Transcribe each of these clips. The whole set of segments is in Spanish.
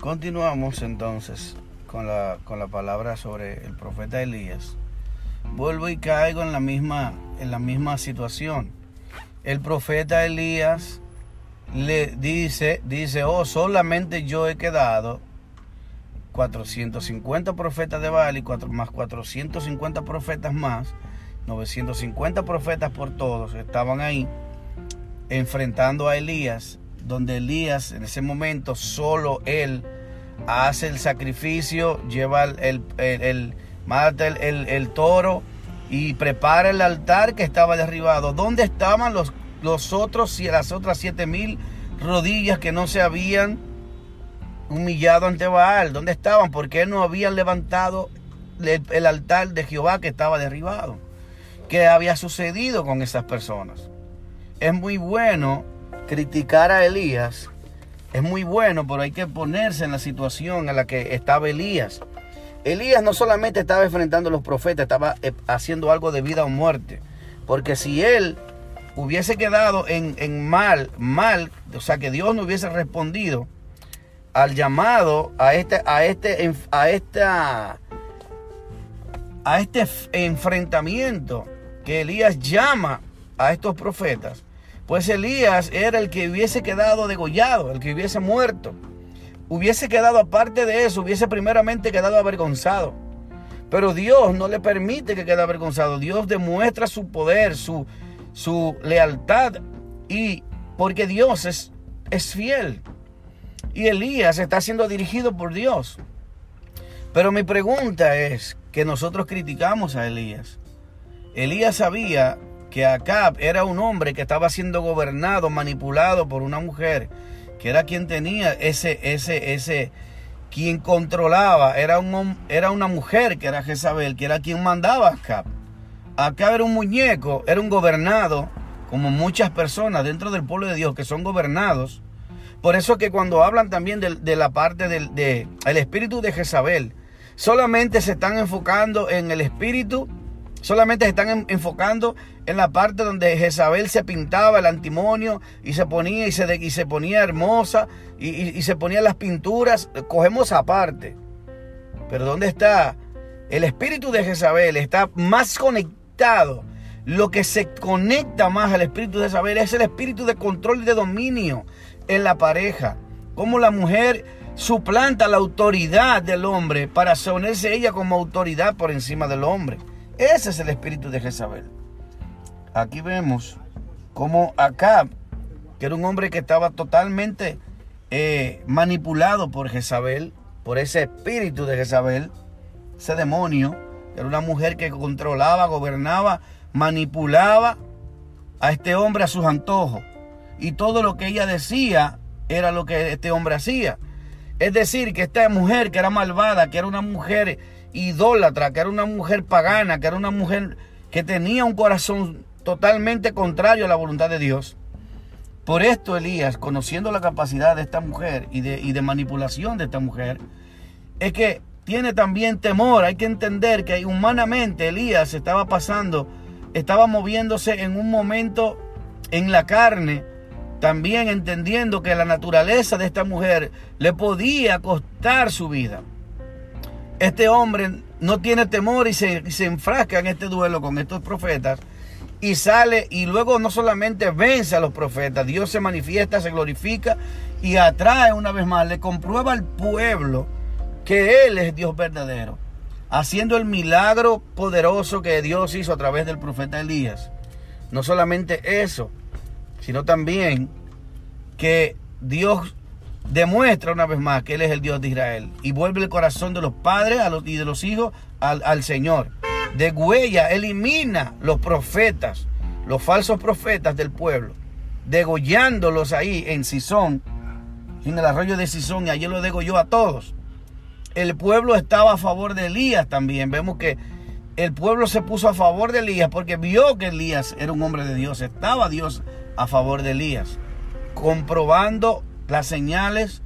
Continuamos entonces con la, con la palabra sobre el profeta Elías. Vuelvo y caigo en la misma, en la misma situación. El profeta Elías le dice, dice, oh, solamente yo he quedado 450 profetas de Baal y cuatro, más 450 profetas más, 950 profetas por todos estaban ahí enfrentando a Elías donde Elías en ese momento solo él hace el sacrificio, lleva el, el, mata el, toro y prepara el altar que estaba derribado. ¿Dónde estaban los, los otros las otras siete mil rodillas que no se habían humillado ante Baal? ¿Dónde estaban? Porque no habían levantado el, el altar de Jehová que estaba derribado. ¿Qué había sucedido con esas personas? Es muy bueno criticar a Elías es muy bueno, pero hay que ponerse en la situación en la que estaba Elías. Elías no solamente estaba enfrentando a los profetas, estaba eh, haciendo algo de vida o muerte. Porque si él hubiese quedado en, mal, mal, o sea, que Dios no hubiese respondido al llamado a este, a este, a esta, a este enfrentamiento que Elías llama a estos profetas, pues Elías era el que hubiese quedado degollado, el que hubiese muerto. Hubiese quedado aparte de eso, hubiese primeramente quedado avergonzado. Pero Dios no le permite que quede avergonzado. Dios demuestra su poder, su, su lealtad. Y porque Dios es, es fiel. Y Elías está siendo dirigido por Dios. Pero mi pregunta es que nosotros criticamos a Elías. Elías sabía que Acab era un hombre que estaba siendo gobernado, manipulado por una mujer, que era quien tenía ese, ese, ese, quien controlaba, era, un, era una mujer que era Jezabel, que era quien mandaba a Acab. Acab era un muñeco, era un gobernado, como muchas personas dentro del pueblo de Dios que son gobernados. Por eso que cuando hablan también de, la parte del de, el espíritu de Jezabel, solamente se están enfocando en el espíritu Solamente se están enfocando en la parte donde Jezabel se pintaba el antimonio y se ponía y se, y se ponía hermosa y, y, se ponía las pinturas. Cogemos aparte. Pero ¿dónde está? El espíritu de Jezabel está más conectado. Lo que se conecta más al espíritu de Jezabel es el espíritu de control y de dominio en la pareja. Como la mujer suplanta la autoridad del hombre para ponerse ella como autoridad por encima del hombre. Ese es el espíritu de Jezabel. Aquí vemos como Acab, que era un hombre que estaba totalmente eh, manipulado por Jezabel, por ese espíritu de Jezabel, ese demonio, era una mujer que controlaba, gobernaba, manipulaba a este hombre a sus antojos. Y todo lo que ella decía era lo que este hombre hacía. Es decir, que esta mujer que era malvada, que era una mujer idólatra, que era una mujer pagana, que era una mujer que tenía un corazón totalmente contrario a la voluntad de Dios. Por esto Elías, conociendo la capacidad de esta mujer y de, y de manipulación de esta mujer, es que tiene también temor. Hay que entender que humanamente Elías estaba pasando, estaba moviéndose en un momento en la carne, también entendiendo que la naturaleza de esta mujer le podía costar su vida este hombre no tiene temor y se, enfrasca en este duelo con estos profetas y sale y luego no solamente vence a los profetas, Dios se manifiesta, se glorifica y atrae una vez más, le comprueba al pueblo que Él es Dios verdadero, haciendo el milagro poderoso que Dios hizo a través del profeta Elías. No solamente eso, sino también que Dios demuestra una vez más que Él es el Dios de Israel y vuelve el corazón de los padres y de los hijos al, Señor. De huella elimina los profetas, los falsos profetas del pueblo, degollándolos ahí en Sison, en el arroyo de Sison, y allí lo degolló a todos. El pueblo estaba a favor de Elías también. Vemos que el pueblo se puso a favor de Elías porque vio que Elías era un hombre de Dios, estaba Dios a favor de Elías, comprobando las señales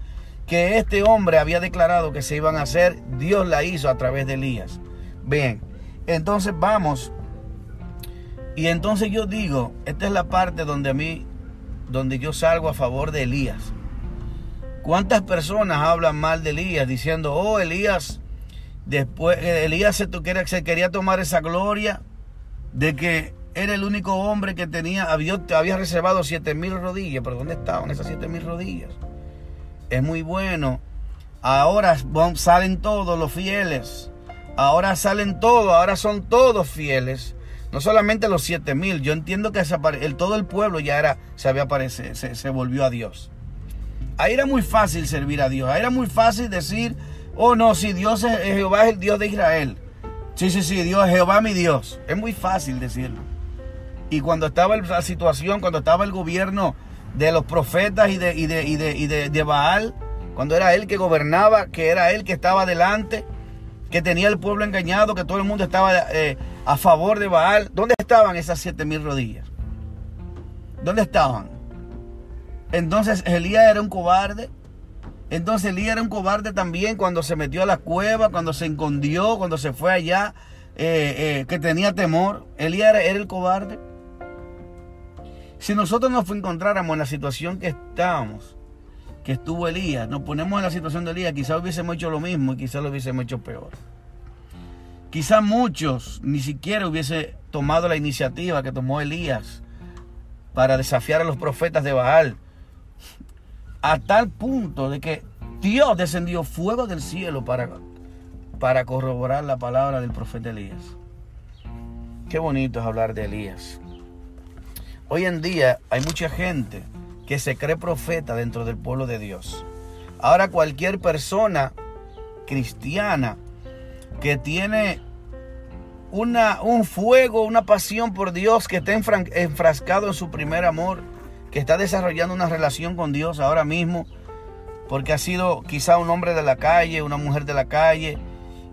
que este hombre había declarado que se iban a hacer, Dios la hizo a través de Elías. Bien, entonces vamos. Y entonces yo digo, esta es la parte donde a mí, donde yo salgo a favor de Elías. ¿Cuántas personas hablan mal de Elías diciendo, oh, Elías, después, eh, Elías se, se quería tomar esa gloria de que era el único hombre que tenía, había, había reservado siete mil rodillas, pero ¿dónde estaban esas siete mil rodillas? Es muy bueno. Ahora salen todos los fieles. Ahora salen todos, ahora son todos fieles. No solamente los siete mil, yo entiendo que el, todo el pueblo ya era, se había aparecido, se, se volvió a Dios. Ahí era muy fácil servir a Dios. Ahí era muy fácil decir, oh no, si Dios es, Jehová es el Dios de Israel. Sí, sí, sí, Dios Jehová mi Dios. Es muy fácil decirlo. Y cuando estaba la situación, cuando estaba el gobierno de los profetas y de, y de, y de, de Baal, cuando era él que gobernaba, que era él que estaba delante, que tenía el pueblo engañado, que todo el mundo estaba eh, a favor de Baal. ¿Dónde estaban esas siete mil rodillas? ¿Dónde estaban? Entonces Elías era un cobarde. Entonces Elías era un cobarde también cuando se metió a la cueva, cuando se escondió, cuando se fue allá, eh, eh, que tenía temor. Elías era el cobarde. Si nosotros nos encontráramos en la situación que estábamos, que estuvo Elías, nos ponemos en la situación de Elías, quizás hubiésemos hecho lo mismo y quizás lo hubiésemos hecho peor. Quizás muchos ni siquiera hubiese tomado la iniciativa que tomó Elías para desafiar a los profetas de Baal. A tal punto de que Dios descendió fuego del cielo para, para corroborar la palabra del profeta Elías. Qué bonito es hablar de Elías. Hoy en día hay mucha gente que se cree profeta dentro del pueblo de Dios. Ahora cualquier persona cristiana que tiene una, un fuego, una pasión por Dios, que está enfrascado en su primer amor, que está desarrollando una relación con Dios ahora mismo, porque ha sido quizá un hombre de la calle, una mujer de la calle,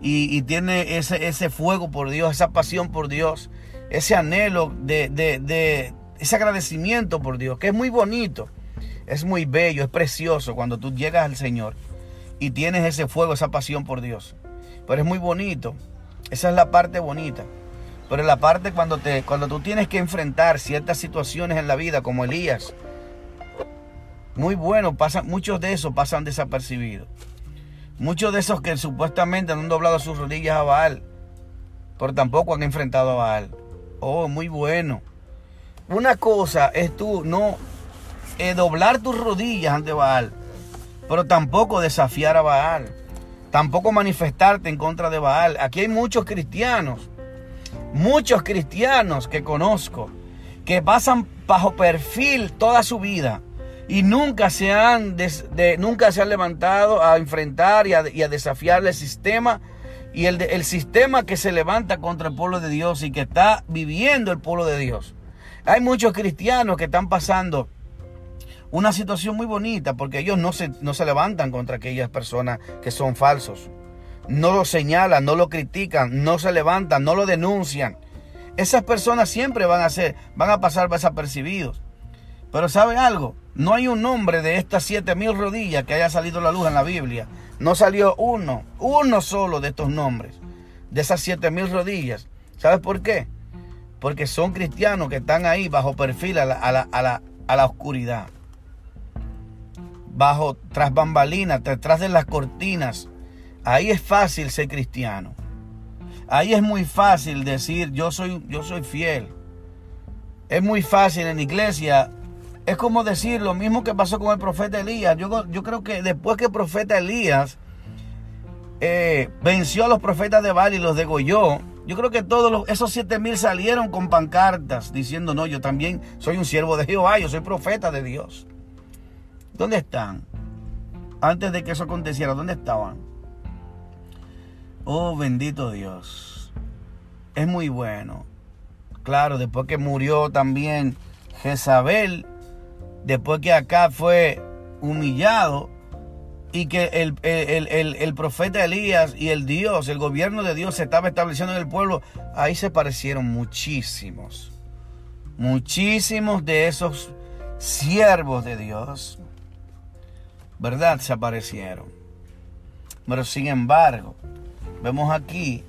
y, tiene ese, ese, fuego por Dios, esa pasión por Dios, ese anhelo de, de, ese agradecimiento por Dios, que es muy bonito, es muy bello, es precioso cuando tú llegas al Señor y tienes ese fuego, esa pasión por Dios. Pero es muy bonito esa es la parte bonita. Pero la parte cuando, te, cuando tú tienes que enfrentar ciertas situaciones en la vida, como Elías, muy bueno, pasan, muchos de esos pasan desapercibidos. Muchos de esos que supuestamente han doblado sus rodillas a Baal, pero tampoco han enfrentado a Baal. Oh, muy bueno. Una cosa es tú no doblar tus rodillas ante Baal, pero tampoco desafiar a Baal tampoco manifestarte en contra de Baal. Aquí hay muchos cristianos, muchos cristianos que conozco, que pasan bajo perfil toda su vida y nunca se han, nunca se han levantado a enfrentar y a, desafiar el sistema y el, el sistema que se levanta contra el pueblo de Dios y que está viviendo el pueblo de Dios. Hay muchos cristianos que están pasando una situación muy bonita porque ellos no se, no se levantan contra aquellas personas que son falsos. No lo señalan, no lo critican, no se levantan, no lo denuncian. Esas personas siempre van a ser, van a pasar desapercibidos. Pero ¿sabe algo? No hay un nombre de estas siete mil rodillas que haya salido la luz en la Biblia. No salió uno, uno solo de estos nombres, de esas siete mil rodillas. ¿Sabes por qué? Porque son cristianos que están ahí bajo perfil a la, a la, a la, a la oscuridad bajo, tras bambalinas, detrás de las cortinas. Ahí es fácil ser cristiano. Ahí es muy fácil decir yo soy, yo soy fiel. Es muy fácil en iglesia. Es como decir lo mismo que pasó con el profeta Elías. Yo, yo creo que después que el profeta Elías eh, venció a los profetas de Baal y los degolló, yo creo que todos esos siete mil salieron con pancartas diciendo, no, yo también soy un siervo de Jehová, yo soy profeta de Dios. ¿Dónde están? Antes de que eso aconteciera, ¿dónde estaban? Oh, bendito Dios. Es muy bueno. Claro, después que murió también Jezabel, después que acá fue humillado y que el, el, profeta Elías y el Dios, el gobierno de Dios se estaba estableciendo en el pueblo, ahí se parecieron muchísimos. Muchísimos de esos siervos de Dios ¿verdad? Se aparecieron. Pero sin embargo, vemos aquí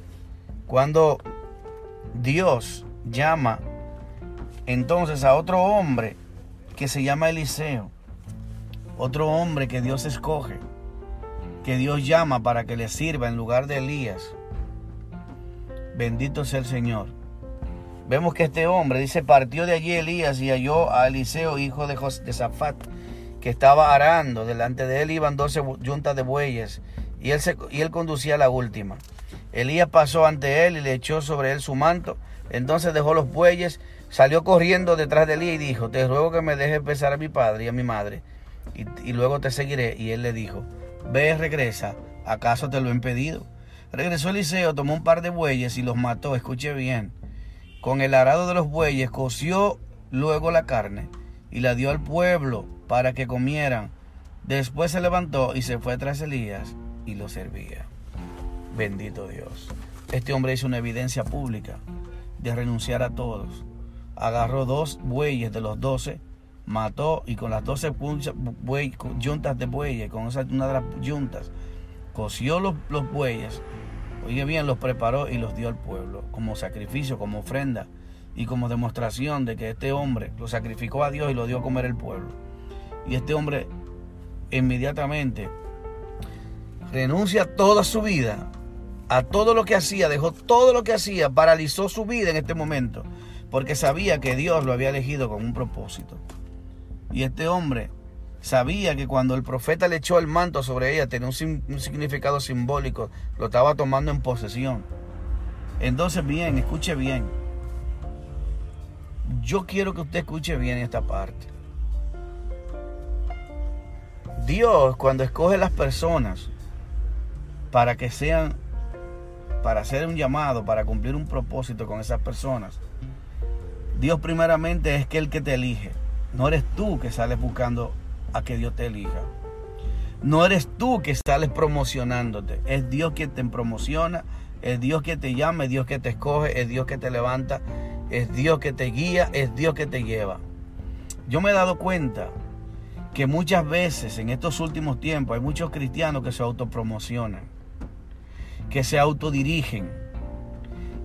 cuando Dios llama entonces a otro hombre que se llama Eliseo. Otro hombre que Dios escoge, que Dios llama para que le sirva en lugar de Elías. Bendito sea el Señor. Vemos que este hombre, dice, partió de allí Elías y halló a Eliseo, hijo de, de Zafat, que estaba arando. Delante de él iban doce yuntas de bueyes y él, y él conducía la última. Elías pasó ante él y le echó sobre él su manto. Entonces dejó los bueyes, salió corriendo detrás de Elías y dijo, te ruego que me dejes besar a mi padre y a mi madre, y, y luego te seguiré. Y él le dijo, ve, regresa, ¿acaso te lo he impedido? Regresó Eliseo, tomó un par de bueyes y los mató, escuche bien. Con el arado de los bueyes coció luego la carne y la dio al pueblo para que comieran. Después se levantó y se fue tras Elías y lo servía. Bendito Dios. Este hombre hizo una evidencia pública de renunciar a todos. Agarró dos bueyes de los doce, mató y con las doce juntas de bueyes, con esa, una de las juntas, coció los, los bueyes, oye bien, los preparó y los dio al pueblo como sacrificio, como ofrenda y como demostración de que este hombre lo sacrificó a Dios y lo dio a comer el pueblo. Y este hombre inmediatamente renuncia toda su vida a todo lo que hacía, dejó todo lo que hacía, paralizó su vida en este momento, porque sabía que Dios lo había elegido con un propósito. Y este hombre sabía que cuando el profeta le echó el manto sobre ella tenía un, significado simbólico, lo estaba tomando en posesión. Entonces, bien, escuche bien. Yo quiero que usted escuche bien esta parte. Dios cuando escoge las personas para que sean, para hacer un llamado, para cumplir un propósito con esas personas, Dios primeramente es que el que te elige. No eres tú que sales buscando a que Dios te elija. No eres tú que sales promocionándote. Es Dios quien te promociona. Es Dios que te llama. Es Dios que te escoge. Es Dios que te levanta. Es Dios que te guía. Es Dios que te lleva. Yo me he dado cuenta que muchas veces en estos últimos tiempos hay muchos cristianos que se autopromocionan, que se autodirigen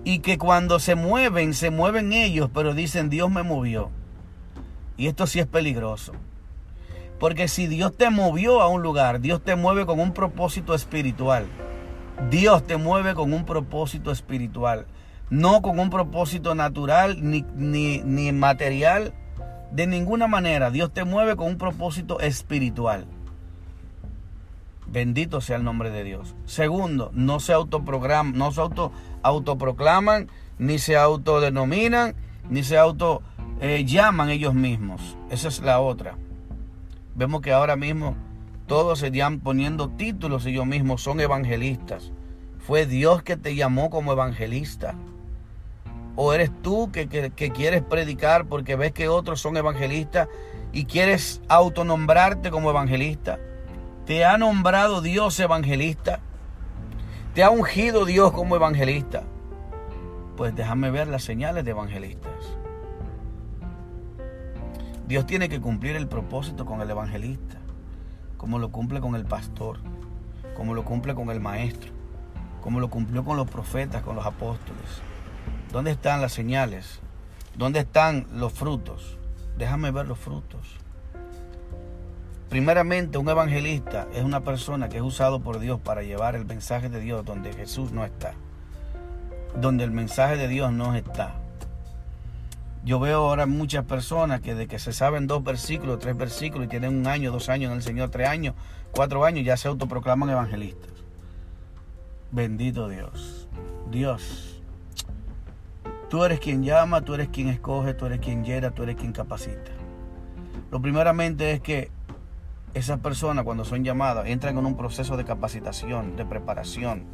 y que cuando se mueven, se mueven ellos, pero dicen Dios me movió. Y esto sí es peligroso. Porque si Dios te movió a un lugar, Dios te mueve con un propósito espiritual. Dios te mueve con un propósito espiritual, no con un propósito natural ni, ni, ni material de ninguna manera Dios te mueve con un propósito espiritual. Bendito sea el nombre de Dios. Segundo, no se autoprograman, no se auto, autoproclaman, ni se autodenominan, ni se auto eh, llaman ellos mismos. Esa es la otra. Vemos que ahora mismo todos se están poniendo títulos ellos mismos, son evangelistas. Fue Dios que te llamó como evangelista. ¿O eres tú que, quieres predicar porque ves que otros son evangelistas y quieres autonombrarte como evangelista? ¿Te ha nombrado Dios evangelista? ¿Te ha ungido Dios como evangelista? Pues déjame ver las señales de evangelistas. Dios tiene que cumplir el propósito con el evangelista, como lo cumple con el pastor, como lo cumple con el maestro, como lo cumplió con los profetas, con los apóstoles. ¿Dónde están las señales? ¿Dónde están los frutos? Déjame ver los frutos. Primeramente, un evangelista es una persona que es usado por Dios para llevar el mensaje de Dios donde Jesús no está. Donde el mensaje de Dios no está. Yo veo ahora muchas personas que de que se saben dos versículos, tres versículos y tienen un año, dos años en el Señor, tres años, cuatro años, ya se autoproclaman evangelistas. Bendito Dios. Dios Tú eres quien llama, tú eres quien escoge, tú eres quien llena, tú eres quien capacita. Lo primeramente es que esas personas cuando son llamadas entran en un proceso de capacitación, de preparación,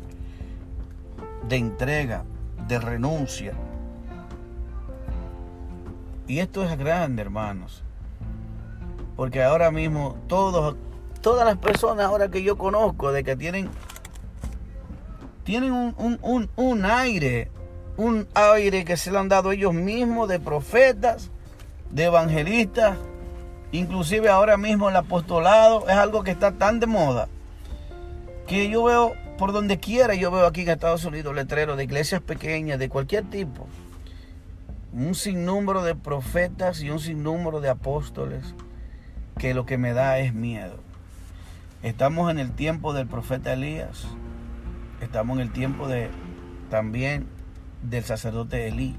de entrega, de renuncia. Y esto es grande, hermanos. Porque ahora mismo todos, todas las personas ahora que yo conozco de que tienen, tienen un, un, un aire un aire que se le han dado ellos mismos de profetas, de evangelistas, inclusive ahora mismo el apostolado es algo que está tan de moda que yo veo por donde quiera, yo veo aquí en Estados Unidos letreros de iglesias pequeñas, de cualquier tipo, un sinnúmero de profetas y un sinnúmero de apóstoles que lo que me da es miedo. Estamos en el tiempo del profeta Elías. Estamos en el tiempo de también del sacerdote Elí.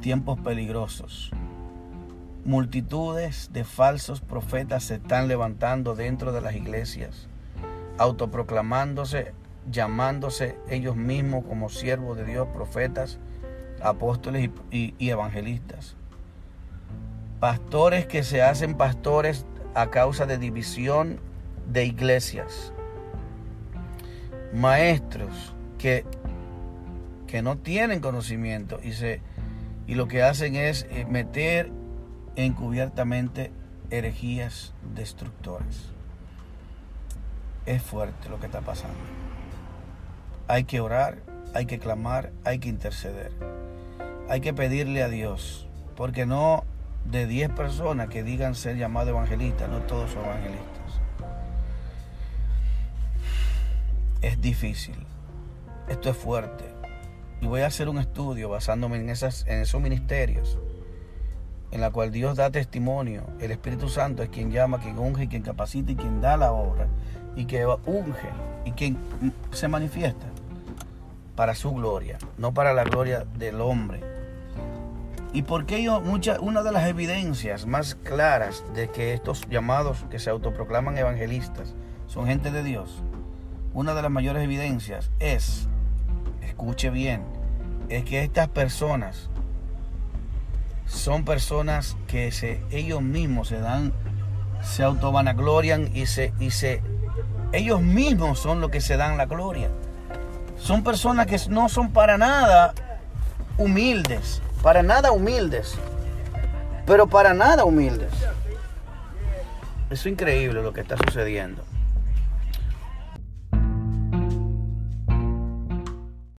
Tiempos peligrosos. Multitudes de falsos profetas se están levantando dentro de las iglesias, autoproclamándose, llamándose ellos mismos como siervos de Dios, profetas, apóstoles y, evangelistas. Pastores que se hacen pastores a causa de división de iglesias. Maestros que, que no tienen conocimiento y, se, y lo que hacen es eh, meter encubiertamente herejías destructoras. Es fuerte lo que está pasando. Hay que orar, hay que clamar, hay que interceder. Hay que pedirle a Dios, porque no de 10 personas que digan ser llamados evangelistas, no todos son evangelistas. Es difícil, esto es fuerte. Y voy a hacer un estudio basándome en, esas, en esos ministerios, en la cual Dios da testimonio. El Espíritu Santo es quien llama, quien unge, quien capacita y quien da la obra. Y que unge y quien se manifiesta para su gloria, no para la gloria del hombre. ¿Y por qué yo, mucha, una de las evidencias más claras de que estos llamados que se autoproclaman evangelistas son gente de Dios? Una de las mayores evidencias es, escuche bien, es que estas personas son personas que se, ellos mismos se dan, se autovanaglorian y se, y se, ellos mismos son los que se dan la gloria. Son personas que no son para nada humildes para nada humildes, pero para nada humildes. Es increíble lo que está sucediendo.